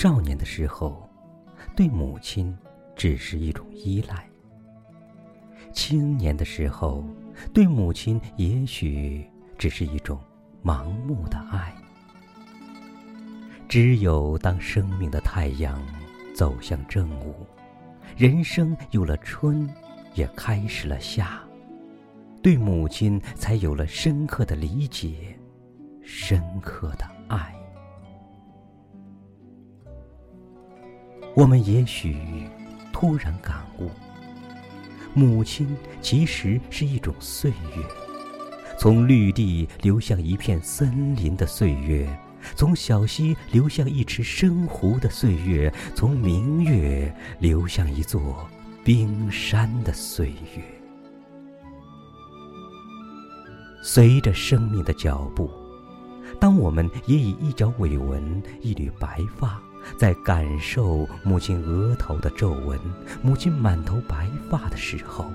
少年的时候，对母亲只是一种依赖；青年的时候，对母亲也许只是一种盲目的爱。只有当生命的太阳走向正午，人生有了春，也开始了夏，对母亲才有了深刻的理解，深刻的爱。我们也许突然感悟，母亲其实是一种岁月，从绿地流向一片森林的岁月，从小溪流向一池深湖的岁月，从明月流向一座冰山的岁月。随着生命的脚步，当我们也以一角尾纹、一缕白发。在感受母亲额头的皱纹、母亲满头白发的时候，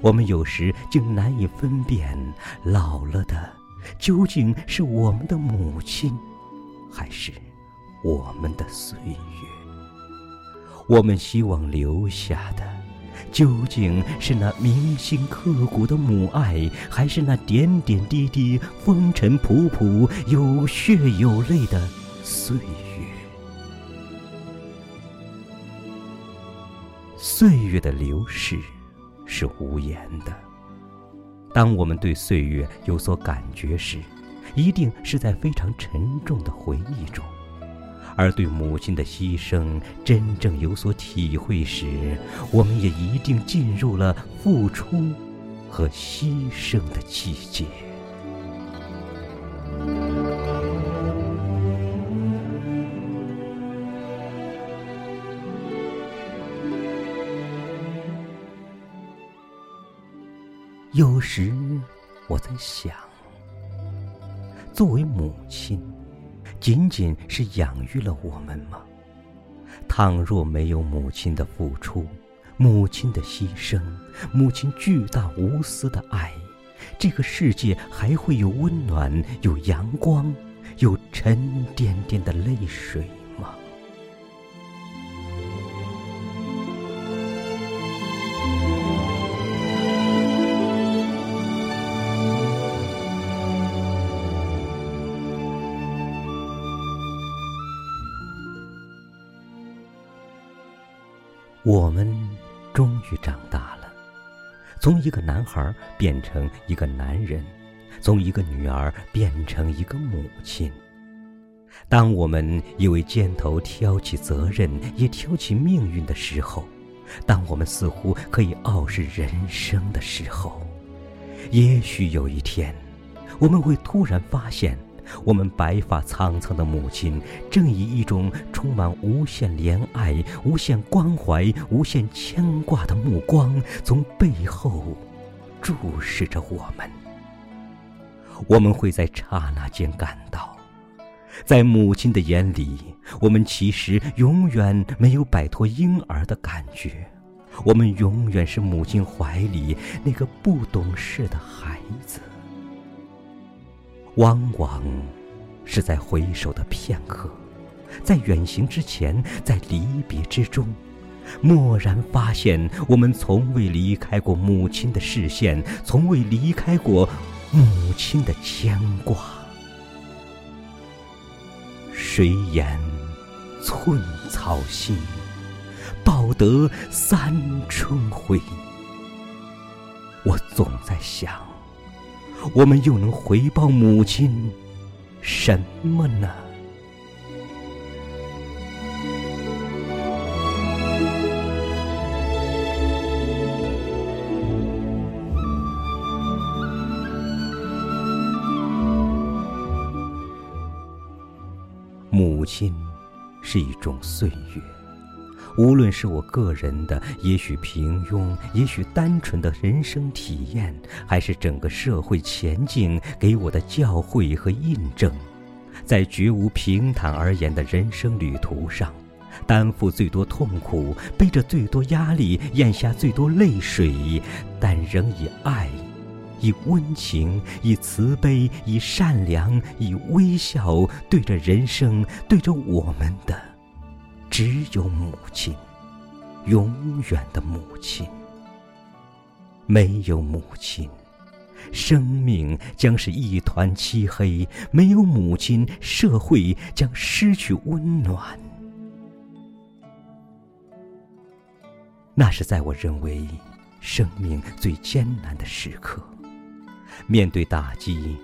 我们有时竟难以分辨，老了的究竟是我们的母亲，还是我们的岁月？我们希望留下的，究竟是那铭心刻骨的母爱，还是那点点滴滴、风尘仆仆、有血有泪的岁月？岁月的流逝是无言的。当我们对岁月有所感觉时，一定是在非常沉重的回忆中；而对母亲的牺牲真正有所体会时，我们也一定进入了付出和牺牲的季节。有时我在想，作为母亲，仅仅是养育了我们吗？倘若没有母亲的付出、母亲的牺牲、母亲巨大无私的爱，这个世界还会有温暖、有阳光、有沉甸甸的泪水？我们终于长大了，从一个男孩变成一个男人，从一个女儿变成一个母亲。当我们以为肩头挑起责任，也挑起命运的时候，当我们似乎可以傲视人生的时候，也许有一天，我们会突然发现。我们白发苍苍的母亲，正以一种充满无限怜爱、无限关怀、无限牵挂的目光，从背后注视着我们。我们会在刹那间感到，在母亲的眼里，我们其实永远没有摆脱婴儿的感觉，我们永远是母亲怀里那个不懂事的孩子。往往是在回首的片刻，在远行之前，在离别之中，蓦然发现，我们从未离开过母亲的视线，从未离开过母亲的牵挂。谁言寸草心，报得三春晖？我总在想。我们又能回报母亲什么呢？母亲是一种岁月。无论是我个人的也许平庸、也许单纯的人生体验，还是整个社会前进给我的教诲和印证，在绝无平坦而言的人生旅途上，担负最多痛苦，背着最多压力，咽下最多泪水，但仍以爱、以温情、以慈悲、以善良、以微笑，对着人生，对着我们的。只有母亲，永远的母亲。没有母亲，生命将是一团漆黑；没有母亲，社会将失去温暖。那是在我认为生命最艰难的时刻，面对打击，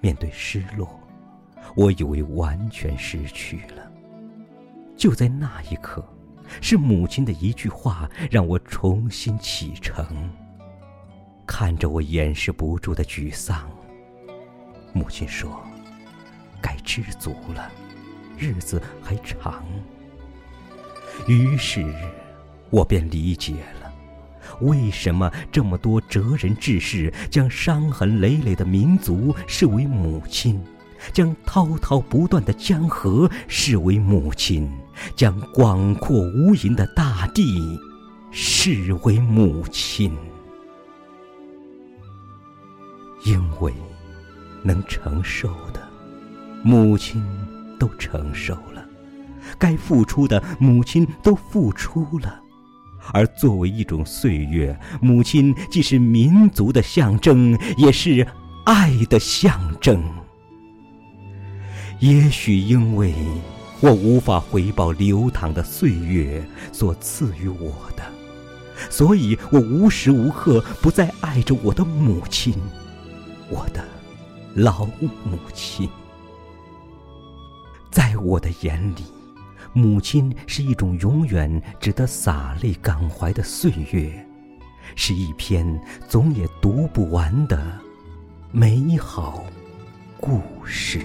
面对失落，我以为完全失去了。就在那一刻，是母亲的一句话让我重新启程。看着我掩饰不住的沮丧，母亲说：“该知足了，日子还长。”于是，我便理解了，为什么这么多哲人志士将伤痕累累的民族视为母亲，将滔滔不断的江河视为母亲，将广阔无垠的大地视为母亲。因为能承受的，母亲都承受了；该付出的，母亲都付出了。而作为一种岁月，母亲既是民族的象征，也是爱的象征。也许因为我无法回报流淌的岁月所赐予我的，所以我无时无刻不在爱着我的母亲。我的老母亲，在我的眼里，母亲是一种永远值得洒泪感怀的岁月，是一篇总也读不完的美好故事。